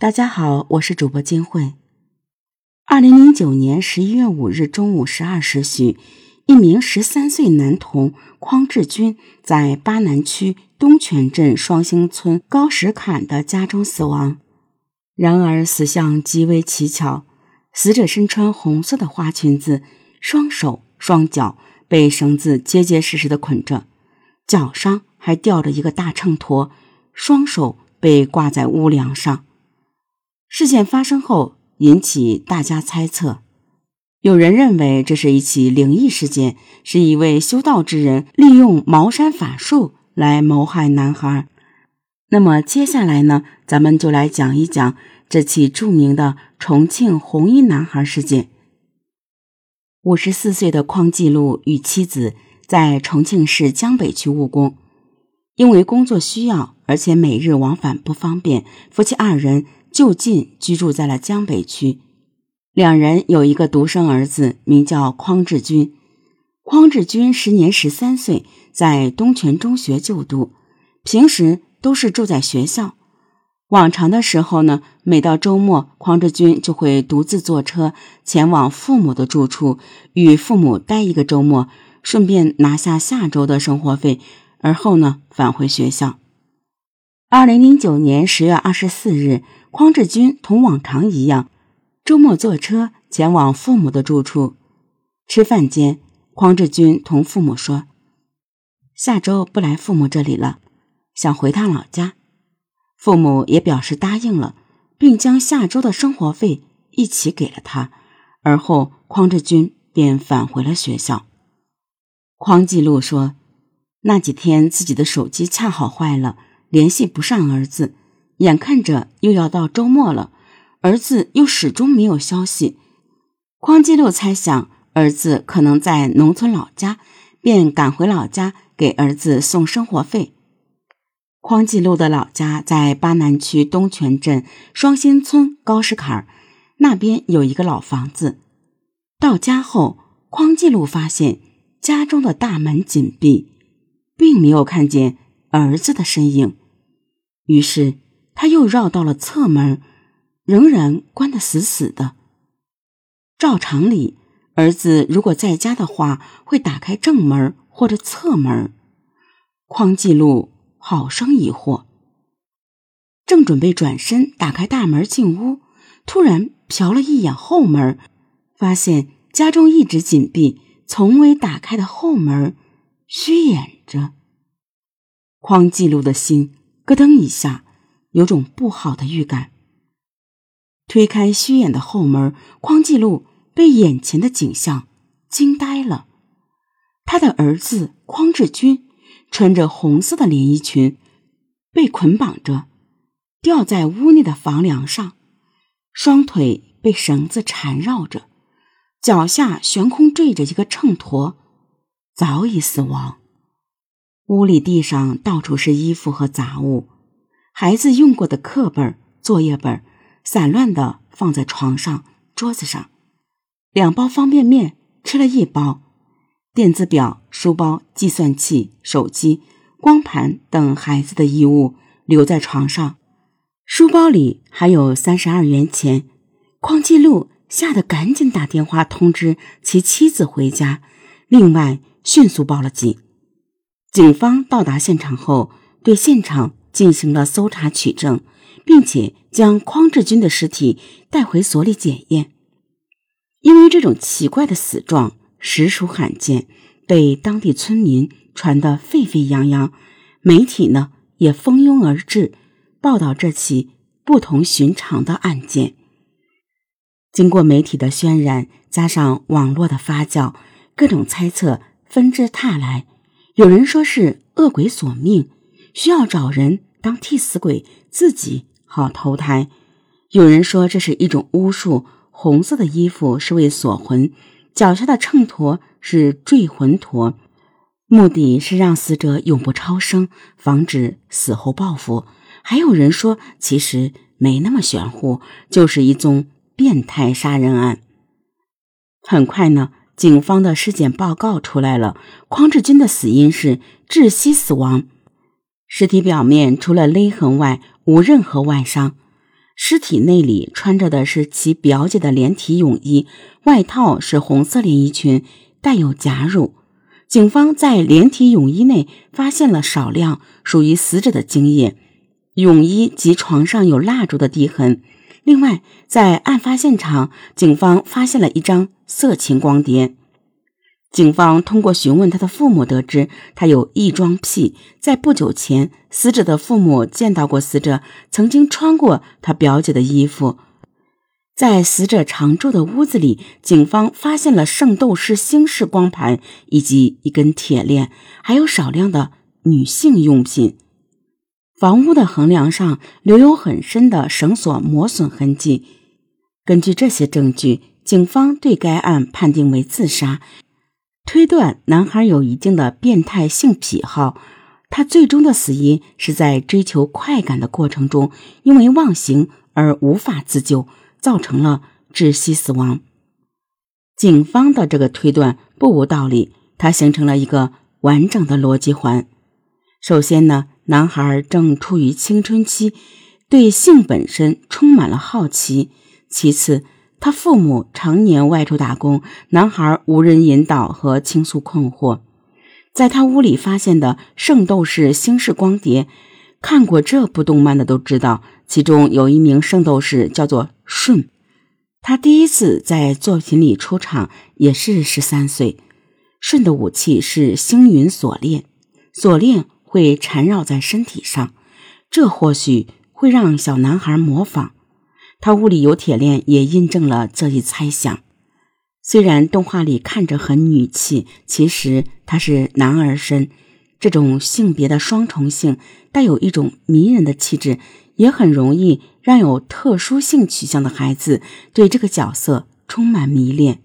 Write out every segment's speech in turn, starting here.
大家好，我是主播金慧。二零零九年十一月五日中午十二时许，一名十三岁男童匡志军在巴南区东泉镇双星村高石坎的家中死亡。然而死相极为蹊跷，死者身穿红色的花裙子，双手双脚被绳子结结实实的捆着，脚上还吊着一个大秤砣，双手被挂在屋梁上。事件发生后，引起大家猜测。有人认为这是一起灵异事件，是一位修道之人利用茅山法术来谋害男孩。那么接下来呢，咱们就来讲一讲这起著名的重庆红衣男孩事件。五十四岁的匡继禄与妻子在重庆市江北区务工，因为工作需要，而且每日往返不方便，夫妻二人。就近居住在了江北区，两人有一个独生儿子，名叫匡志军。匡志军时年十三岁，在东泉中学就读，平时都是住在学校。往常的时候呢，每到周末，匡志军就会独自坐车前往父母的住处，与父母待一个周末，顺便拿下下周的生活费，而后呢返回学校。二零零九年十月二十四日。匡志军同往常一样，周末坐车前往父母的住处。吃饭间，匡志军同父母说：“下周不来父母这里了，想回趟老家。”父母也表示答应了，并将下周的生活费一起给了他。而后，匡志军便返回了学校。匡继禄说：“那几天自己的手机恰好坏了，联系不上儿子。”眼看着又要到周末了，儿子又始终没有消息。匡继禄猜想儿子可能在农村老家，便赶回老家给儿子送生活费。匡继禄的老家在巴南区东泉镇双星村高石坎儿，那边有一个老房子。到家后，匡继禄发现家中的大门紧闭，并没有看见儿子的身影，于是。他又绕到了侧门，仍然关得死死的。照常理，儿子如果在家的话，会打开正门或者侧门。匡继禄好生疑惑，正准备转身打开大门进屋，突然瞟了一眼后门，发现家中一直紧闭、从未打开的后门虚掩着。匡继禄的心咯噔一下。有种不好的预感。推开虚掩的后门，匡继禄被眼前的景象惊呆了。他的儿子匡志军穿着红色的连衣裙，被捆绑着，吊在屋内的房梁上，双腿被绳子缠绕着，脚下悬空坠着一个秤砣，早已死亡。屋里地上到处是衣服和杂物。孩子用过的课本、作业本散乱的放在床上、桌子上，两包方便面吃了一包，电子表、书包、计算器、手机、光盘等孩子的衣物留在床上，书包里还有三十二元钱。匡继禄吓得赶紧打电话通知其妻子回家，另外迅速报了警。警方到达现场后，对现场。进行了搜查取证，并且将匡志军的尸体带回所里检验。因为这种奇怪的死状实属罕见，被当地村民传得沸沸扬扬，媒体呢也蜂拥而至，报道这起不同寻常的案件。经过媒体的渲染，加上网络的发酵，各种猜测纷至沓来。有人说是恶鬼索命。需要找人当替死鬼，自己好投胎。有人说这是一种巫术，红色的衣服是为锁魂，脚下的秤砣是坠魂砣，目的是让死者永不超生，防止死后报复。还有人说，其实没那么玄乎，就是一宗变态杀人案。很快呢，警方的尸检报告出来了，匡志军的死因是窒息死亡。尸体表面除了勒痕外无任何外伤，尸体内里穿着的是其表姐的连体泳衣，外套是红色连衣裙，带有夹乳。警方在连体泳衣内发现了少量属于死者的精液，泳衣及床上有蜡烛的滴痕。另外，在案发现场，警方发现了一张色情光碟。警方通过询问他的父母，得知他有异装癖。在不久前，死者的父母见到过死者曾经穿过他表姐的衣服。在死者常住的屋子里，警方发现了圣斗士星矢光盘以及一根铁链，还有少量的女性用品。房屋的横梁上留有很深的绳索磨损痕迹。根据这些证据，警方对该案判定为自杀。推断男孩有一定的变态性癖好，他最终的死因是在追求快感的过程中，因为忘形而无法自救，造成了窒息死亡。警方的这个推断不无道理，它形成了一个完整的逻辑环。首先呢，男孩正处于青春期，对性本身充满了好奇；其次，他父母常年外出打工，男孩无人引导和倾诉困惑。在他屋里发现的《圣斗士星矢光碟》，看过这部动漫的都知道，其中有一名圣斗士叫做舜，他第一次在作品里出场也是十三岁。舜的武器是星云锁链，锁链会缠绕在身体上，这或许会让小男孩模仿。他屋里有铁链，也印证了这一猜想。虽然动画里看着很女气，其实他是男儿身。这种性别的双重性带有一种迷人的气质，也很容易让有特殊性取向的孩子对这个角色充满迷恋。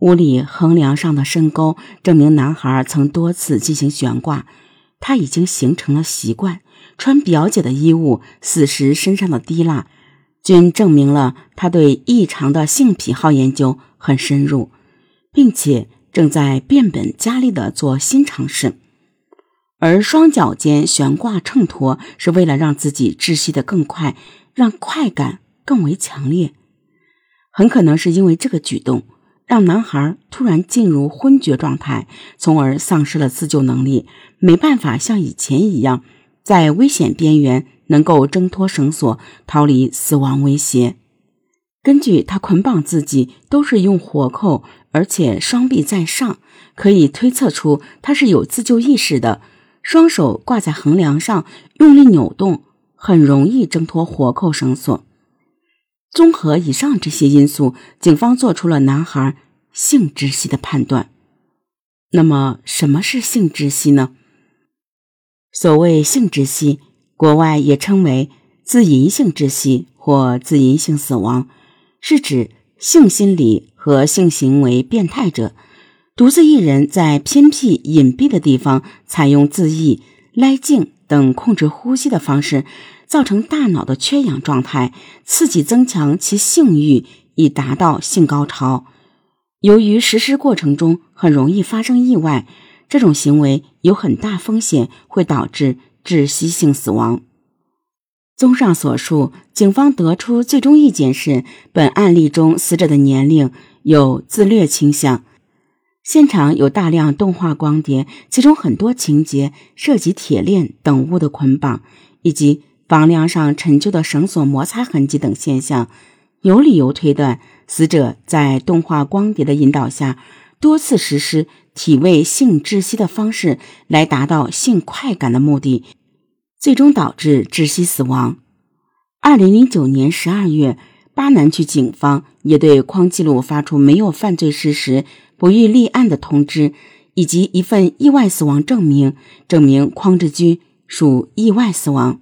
屋里横梁上的深沟证明男孩曾多次进行悬挂，他已经形成了习惯，穿表姐的衣物，死时身上的滴蜡。均证明了他对异常的性癖好研究很深入，并且正在变本加厉地做新尝试。而双脚间悬挂秤砣是为了让自己窒息得更快，让快感更为强烈。很可能是因为这个举动，让男孩突然进入昏厥状态，从而丧失了自救能力，没办法像以前一样在危险边缘。能够挣脱绳索，逃离死亡威胁。根据他捆绑自己都是用活扣，而且双臂在上，可以推测出他是有自救意识的。双手挂在横梁上，用力扭动，很容易挣脱活扣绳索。综合以上这些因素，警方做出了男孩性窒息的判断。那么，什么是性窒息呢？所谓性窒息。国外也称为自淫性窒息或自淫性死亡，是指性心理和性行为变态者独自一人在偏僻隐蔽的地方，采用自缢、勒颈等控制呼吸的方式，造成大脑的缺氧状态，刺激增强其性欲，以达到性高潮。由于实施过程中很容易发生意外，这种行为有很大风险，会导致。窒息性死亡。综上所述，警方得出最终意见是：本案例中死者的年龄有自虐倾向。现场有大量动画光碟，其中很多情节涉及铁链等物的捆绑，以及房梁上陈旧的绳索摩擦痕迹等现象，有理由推断死者在动画光碟的引导下，多次实施。体位性窒息的方式来达到性快感的目的，最终导致窒息死亡。二零零九年十二月，巴南区警方也对匡记录发出没有犯罪事实、不予立案的通知，以及一份意外死亡证明，证明匡志军属意外死亡。